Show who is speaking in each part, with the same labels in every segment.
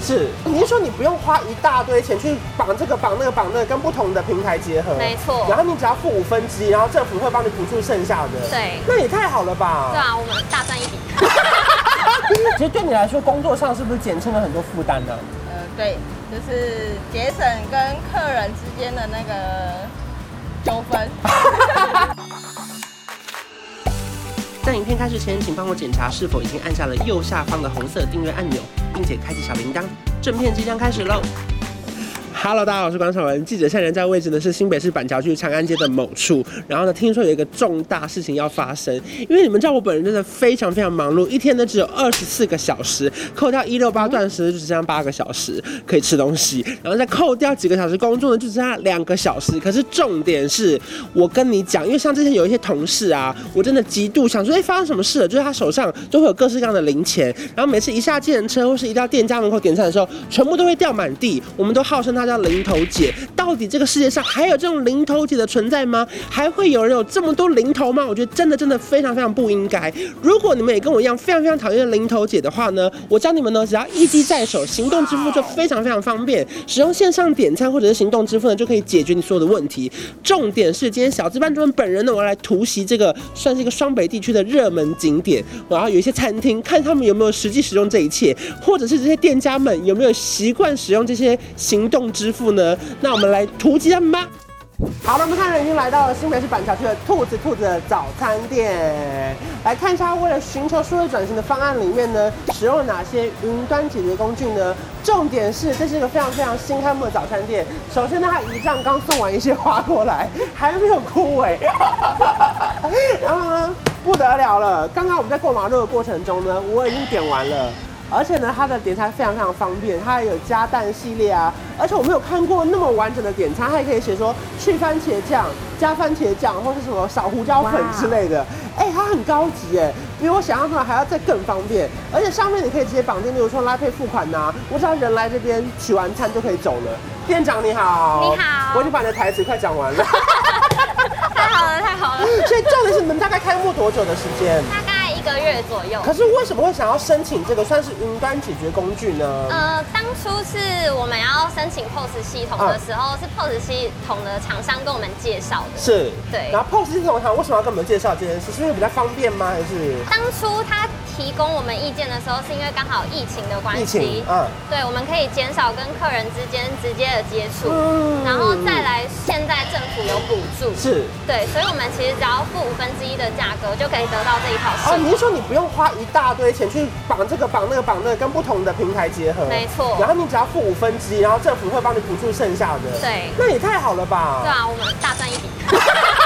Speaker 1: 是，你是说你不用花一大堆钱去绑这个绑那个绑那个，跟不同的平台结合？
Speaker 2: 没错。
Speaker 1: 然后你只要付五分之一，然后政府会帮你补助剩下的。
Speaker 2: 对。
Speaker 1: 那也太好了吧？
Speaker 2: 对啊，我们大赚一笔。
Speaker 1: 其实对你来说，工作上是不是减轻了很多负担呢？
Speaker 3: 呃，对，就是节省跟客人之间的那个纠纷。
Speaker 1: 在影片开始前，请帮我检查是否已经按下了右下方的红色订阅按钮，并且开启小铃铛。正片即将开始喽！Hello，大家好，我是关韶文。记者现在人在位置呢是新北市板桥区长安街的某处。然后呢，听说有一个重大事情要发生。因为你们知道我本人真的非常非常忙碌，一天呢只有二十四个小时，扣掉一六八断食就只剩下八个小时可以吃东西，然后再扣掉几个小时工作呢就只剩下两个小时。可是重点是我跟你讲，因为像之前有一些同事啊，我真的极度想说，哎，发生什么事了？就是他手上都会有各式各样的零钱，然后每次一下计程车或是一到店家门口点餐的时候，全部都会掉满地。我们都号称他。叫零头姐，到底这个世界上还有这种零头姐的存在吗？还会有人有这么多零头吗？我觉得真的真的非常非常不应该。如果你们也跟我一样非常非常讨厌零头姐的话呢，我教你们呢，只要一机在手，行动支付就非常非常方便。使用线上点餐或者是行动支付呢，就可以解决你所有的问题。重点是今天小资班主任本人呢，我要来突袭这个算是一个双北地区的热门景点，然后有一些餐厅，看他们有没有实际使用这一切，或者是这些店家们有没有习惯使用这些行动。支付呢？那我们来突击他们吧。好了，我们看人已经来到了新北市板桥区的兔子兔子的早餐店，来看一下为了寻求数位转型的方案里面呢，使用了哪些云端解决工具呢？重点是这是一个非常非常新开幕的早餐店。首先呢，它仪仗刚送完一些花过来，还没有枯萎。然后呢，不得了了，刚刚我们在过马路的过程中呢，我已经点完了。而且呢，它的点餐非常非常方便，它还有加蛋系列啊。而且我没有看过那么完整的点餐，它还可以写说去番茄酱、加番茄酱，或是什么少胡椒粉之类的。哎、欸，它很高级哎，比我想象中还要再更方便。而且上面你可以直接绑定，比如说拉配付款呐、啊，我只要人来这边取完餐就可以走了。店长你好，
Speaker 2: 你好，
Speaker 1: 我已经把你的台词快讲完了。
Speaker 2: 太好了，太好了。
Speaker 1: 所以重点是你们大概开幕多久的时间？
Speaker 2: 一个月左右。
Speaker 1: 可是为什么会想要申请这个算是云端解决工具呢？
Speaker 2: 呃，当初是我们要申请 POS 系统的时候，啊、是 POS 系统的厂商跟我们介绍的。
Speaker 1: 是，
Speaker 2: 对。
Speaker 1: 然后 POS 系统厂为什么要跟我们介绍这件事？是因为比较方便吗？还是
Speaker 2: 当初他提供我们意见的时候，是因为刚好疫情的关
Speaker 1: 系。嗯，
Speaker 2: 对，我们可以减少跟客人之间直接的接触，嗯，然后再来，现在政府有补助，
Speaker 1: 是，
Speaker 2: 对，所以我们其实只要付五分之一的价格，就可以得到这一套系统。
Speaker 1: 啊说你不用花一大堆钱去绑这个绑那个绑那个，跟不同的平台结合，
Speaker 2: 没错。然
Speaker 1: 后你只要付五分之一，然后政府会帮你补助剩下的。
Speaker 2: 对，
Speaker 1: 那也太好了吧？
Speaker 2: 对啊，我们大赚一笔。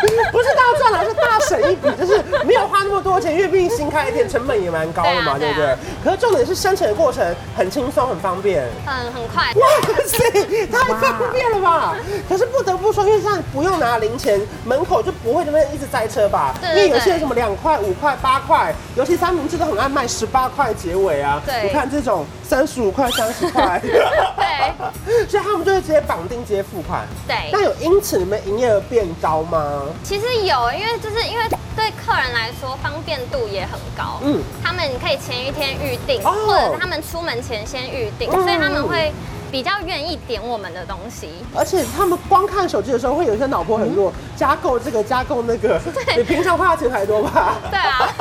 Speaker 1: 不是大赚了，是大省一笔，就是没有花那么多钱，因为毕竟新开店成本也蛮高的嘛，对，啊，啊、不对？可是重点是生成的过程很轻松、很方便，
Speaker 2: 很很快。
Speaker 1: 哇塞，太方便了吧！可是不得不说，因为这样不用拿零钱，门口就不会那边一直塞车吧？对，对，对，因为有些人什么两块、五块、八块，尤其三明治都很爱卖十八块结尾啊。对，你看这种三十五块、三十块，对，所以他们就会直接绑定、直接付款。
Speaker 2: 对，
Speaker 1: 那有因此你们营业额变高吗？
Speaker 2: 其实有，因为就是因为对客人来说方便度也很高，嗯，他们可以前一天预定，哦，或者他们出门前先预定，嗯，所以他们会。比较愿意点我们的东西，
Speaker 1: 而且他们光看手机的时候，会有一些脑波很弱，嗯、加购这个加购那个，对，比平常花的钱还多吧？
Speaker 2: 对啊，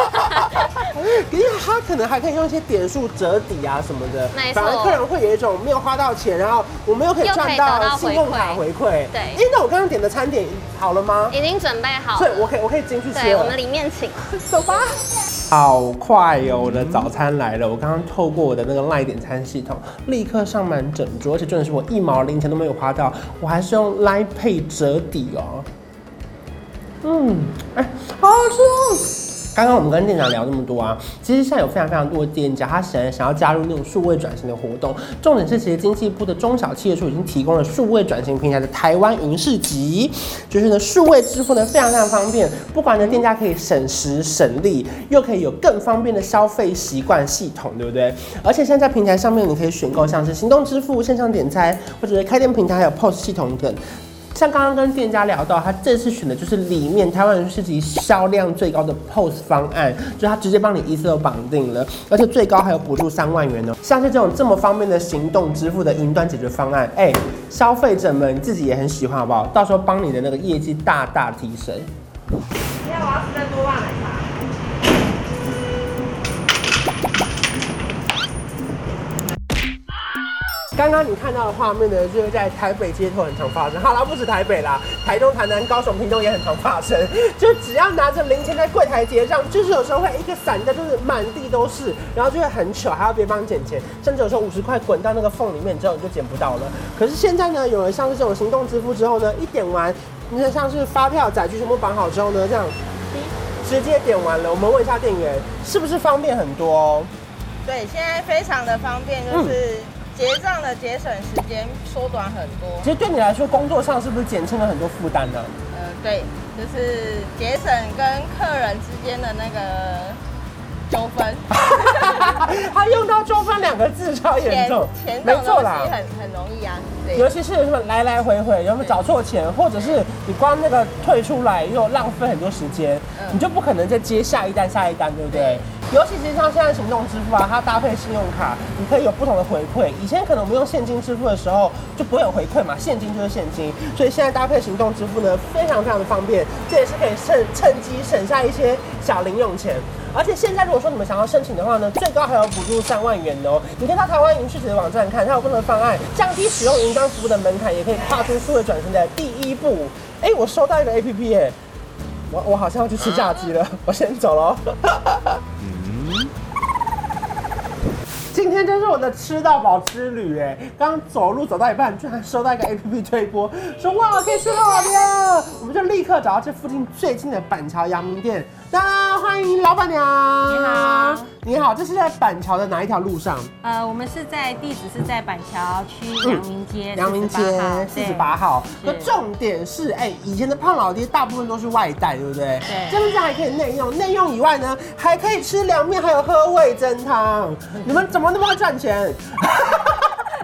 Speaker 1: 因为他可能还可以用一些点数折抵啊什么的，反而客人会有一种没有花到钱，然后我们又可以赚到信用卡回馈。对，哎，那我刚刚点的餐点好了吗？
Speaker 2: 已经准备好了，
Speaker 1: 所以我可以我可以进去吃了。
Speaker 2: 我们里面请，
Speaker 1: 走吧。好快哟！我的早餐来了。我刚刚透过我的那个赖点餐系统，立刻上满整桌，而且真的是我一毛零钱都没有花到，我还是用 Line Pay 折抵哦。嗯，哎，好好吃哦。刚刚我们跟店长聊那么多啊，其实现在有非常非常多的店家，他想想要加入那种数位转型的活动。重点是，其实经济部的中小企业处已经提供了数位转型平台的台湾云市集，就是呢数位支付呢非常非常方便，不管呢店家可以省时省力，又可以有更方便的消费习惯系统，对不对？而且现在在平台上面，你可以选购像是行动支付、线上点餐，或者是开店平台还有 POS 系统等。像刚刚跟店家聊到，他这次选的就是里面台湾人市集销量最高的 POS 方案，就他直接帮你一次都绑定了，而且最高还有补助三万元哦。像是这种这么方便的行动支付的云端解决方案，哎，消费者们自己也很喜欢，好不好？到时候帮你的那个业绩大大提升。
Speaker 3: 今天我要吃再多辣奶
Speaker 1: 刚刚你看到的画面呢，就是在台北街头很常发生。好啦，不止台北啦，台东、台南、高雄、屏东也很常发生。就只要拿着零钱在柜台结账，就是有时候会一个散掉，就是满地都是，然后就会很糗，还要别帮你捡钱，甚至有时候五十块滚到那个缝里面之后你就捡不到了。可是现在呢，有了像是这种行动支付之后呢，一点完，你看像是发票、载具全部绑好之后呢，这样直接点完了。我们问一下店员，是不是方便很多哦？
Speaker 3: 对，现在非常的方便，就是。嗯结账的节省时间缩短很多。
Speaker 1: 其实对你来说，工作上是不是减轻了很多负担呢？
Speaker 3: 呃，对，就是节省跟客人之间的那个纠纷。
Speaker 1: 他用到“纠纷”两个字超严重，
Speaker 3: 钱没错啦，很很容易啊。
Speaker 1: 尤其是什么来来回回，有没有找错钱，或者是你光那个退出来又浪费很多时间，嗯、你就不可能再接下一单下一单，对不对？对尤其是像现在行动支付啊，它搭配信用卡，你可以有不同的回馈。以前可能我们用现金支付的时候就不会有回馈嘛，现金就是现金。所以现在搭配行动支付呢，非常非常的方便，这也是可以趁趁机省下一些小零用钱。而且现在如果说你们想要申请的话呢，最高还有补助三万元哦。你可以到台湾云市集的网站看，它有不同的方案，降低使用云端服务的门槛，也可以跨出数位转型的第一步。哎、欸，我收到一个 APP 哎，我我好像要去吃炸鸡了，我先走喽。今天真是我的吃到饱之旅哎！刚走路走到一半，居然收到一个 APP 推播，说哇可以吃到饱了？我们就立刻找到这附近最近的板桥阳明店。大家欢迎老板娘，
Speaker 4: 你好，
Speaker 1: 你好，这是在板桥的哪一条路上？
Speaker 4: 呃，我们是在地址是在板桥区阳明街，阳、嗯、
Speaker 1: 明街四十八号。那重点是，哎、欸，以前的胖老爹大部分都是外带，对不对？对。这边还可以内用，内用以外呢，还可以吃凉面，还有喝味增汤。你们怎么那么会赚钱？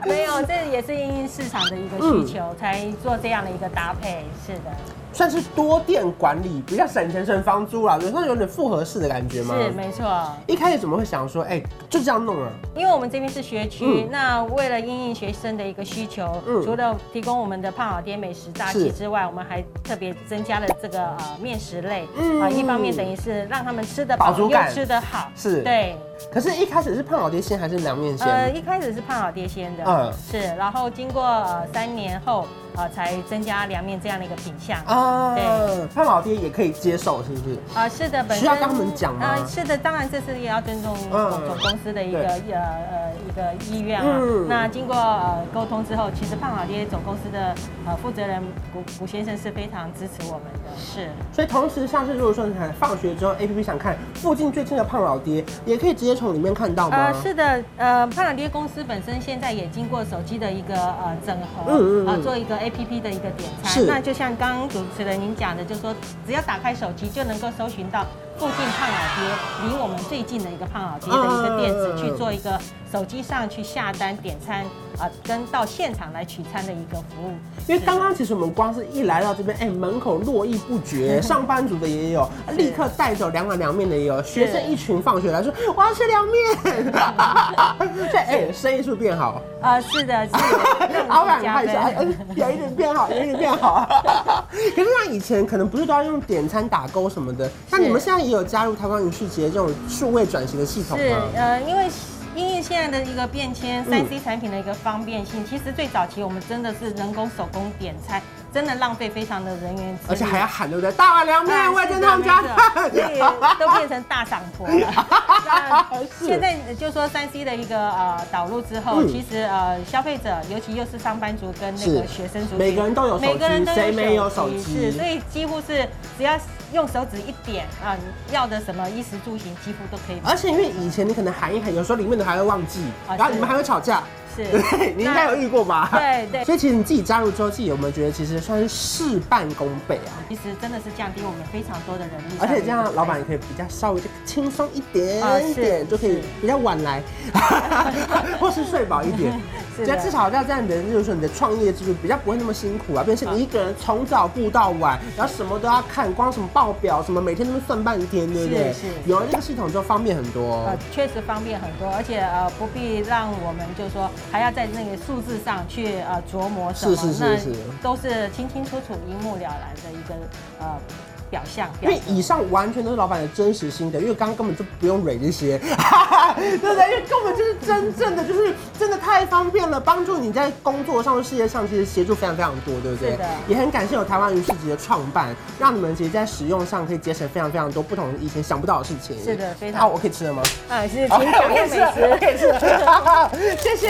Speaker 4: 没有，这也是因应市场的一个需求、嗯、才做这样的一个搭配。是的。
Speaker 1: 算是多店管理，比较省钱省房租啦，有时候有点复合式的感觉吗？
Speaker 4: 是，没错。
Speaker 1: 一开始怎么会想说，哎、欸，就这样弄啊？
Speaker 4: 因为我们这边是学区，嗯、那为了应应学生的一个需求，嗯、除了提供我们的胖老爹美食大计之外，我们还特别增加了这个呃面食类，嗯啊，一方面等于是让他们吃得饱，又吃得好，
Speaker 1: 是，对。可是，一开始是胖老爹先还是凉面先？
Speaker 4: 呃，一开始是胖老爹先的，嗯，是，然后经过呃三年后。呃，才增加凉面这样的一个品相啊。对，
Speaker 1: 胖老爹也可以接受，是不是？
Speaker 4: 啊，是的，本身
Speaker 1: 需要跟他们讲吗？
Speaker 4: 啊，是的，当然这是也要尊重总总公司的一个呃呃一个意愿啊。那经过呃沟通之后，其实胖老爹总公司的呃负责人古古先生是非常支持我们的。是。所以同时，像是如果说你看放学之后，APP 想看附近最近的胖老爹，也可以直接从里面看到吗？呃，是的，呃，胖老爹公司本身现在也经过手机的一个呃整合，嗯嗯，啊，做一个。A P P 的一个点餐，那就像刚刚主持人您讲的，就是说只要打开手机就能够搜寻到附近胖老爹离我们最近的一个胖老爹的一个店子去做一个手机上去下单点餐。啊，跟到现场来取餐的一个服务，
Speaker 1: 因为刚刚其实我们光是一来到这边，哎、欸，门口络绎不绝，上班族的也有，立刻带走两碗凉面的也有，学生一群放学来说我要吃凉面，对，哎、欸，生意是不是变好？
Speaker 4: 啊，是的，是的，
Speaker 1: 老板看一下，嗯，有一点变好，有一点变好。可是像以前可能不是都要用点餐打勾什么的，那你们现在也有加入台湾云市集的这种数位转型的系统吗？
Speaker 4: 是，呃，因为。因为现在的一个变迁，三 C 产品的一个方便性，嗯、其实最早期我们真的是人工手工点餐，真的浪费非常的人员，
Speaker 1: 而且还要喊对不对？大碗凉面，味噌汤加
Speaker 4: 所以都变成大嗓婆了。现在就说三 C 的一个呃导入之后，嗯、其实呃消费者，尤其又是上班族跟那个学生族，
Speaker 1: 每个人都有手机，每个人都谁没有手机？
Speaker 4: 是，所以几乎是只要。用手指一点啊，要的什么衣食住行几乎都可以。
Speaker 1: 而且因为以前你可能喊一喊，有时候里面的还会忘记，然后你们还会吵架。是，对，你应该有遇过吧？
Speaker 4: 对对。
Speaker 1: 所以其实你自己加入之后，自己有没有觉得其实算是事半功倍啊？
Speaker 4: 其实真的是降低我们非常多的人力，
Speaker 1: 而且这样老板也可以比较稍微就轻松一点点，就可以比较晚来，或是睡饱一点。觉得至少要这样的，就是说你的创业之路比较不会那么辛苦啊，变成你一个人从早顾到晚，然后什么都要看，光什么报表什么，每天都算半天，对不对？是，是。有了这个系统就方便很多。
Speaker 4: 呃，确实方便很多，而且呃不必让我们就是说还要在那个数字上去呃琢磨什么，是是是是，都是清清楚楚、一目了然的一个呃。表象，
Speaker 1: 因为以上完全都是老板的真实心得，因为刚刚根本就不用蕊这些，对不对？因为根本就是真正的，就是真的太方便了，帮助你在工作上、事业上，其实协助非常非常多，对不对？也很感谢有台湾云市集的创办，让你们其实在使用上可以节省非常非常多不同以前想不到的事情。
Speaker 4: 是的，非常。
Speaker 1: 好，我可以吃了吗？
Speaker 4: 啊，是，请讲美食，
Speaker 1: 可以吃，谢谢。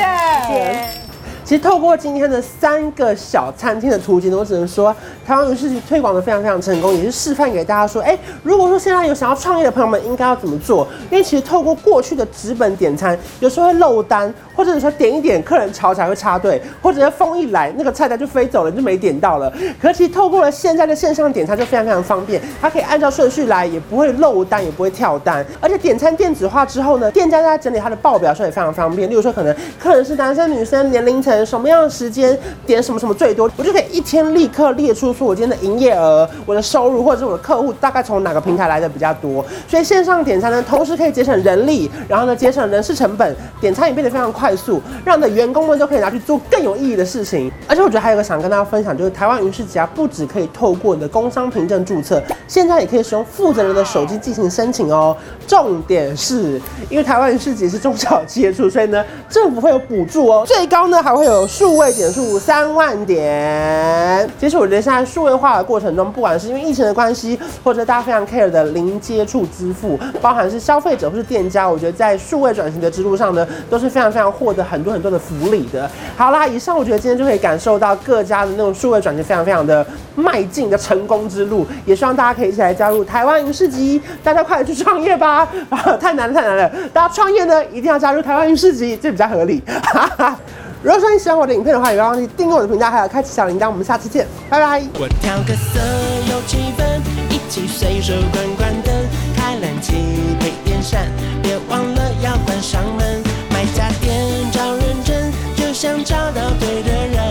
Speaker 1: 谢谢。其实透过今天的三个小餐厅的图景呢，我只能说台湾云市集推广的非常非常成功，也是示范给大家说，哎，如果说现在有想要创业的朋友们，应该要怎么做？因为其实透过过去的纸本点餐，有时候会漏单，或者说点一点，客人吵起来会插队，或者是风一来，那个菜单就飞走了，就没点到了。可是其实透过了现在的线上点餐就非常非常方便，它可以按照顺序来，也不会漏单，也不会跳单。而且点餐电子化之后呢，店家在整理他的报表的时候也非常方便。例如说，可能客人是男生、女生、年龄层。什么样的时间点什么什么最多，我就可以一天立刻列出说我今天的营业额、我的收入，或者是我的客户大概从哪个平台来的比较多。所以线上点餐呢，同时可以节省人力，然后呢节省人事成本，点餐也变得非常快速，让你的员工们都可以拿去做更有意义的事情。而且我觉得还有个想跟大家分享，就是台湾云市集啊，不只可以透过你的工商凭证注册，现在也可以使用负责人的手机进行申请哦。重点是因为台湾云市集是中小企业处，所以呢政府会有补助哦，最高呢还会有。数位点数三万点，其实我觉得现在数位化的过程中，不管是因为疫情的关系，或者大家非常 care 的零接触支付，包含是消费者或是店家，我觉得在数位转型的之路上呢，都是非常非常获得很多很多的福利的。好啦，以上我觉得今天就可以感受到各家的那种数位转型非常非常的迈进的成功之路，也希望大家可以一起来加入台湾云市集，大家快来去创业吧！啊，太难了太难了，大家创业呢一定要加入台湾云市集，这比较合理。哈哈。如果说你喜欢我的影片的话，也不要忘记订阅我的频道，还有开启小铃铛。我们下次见，拜拜。我调个色有气氛，一起随手关关灯，开冷气配电扇，别忘了要关上门。买家电找认真，就像找到对的人。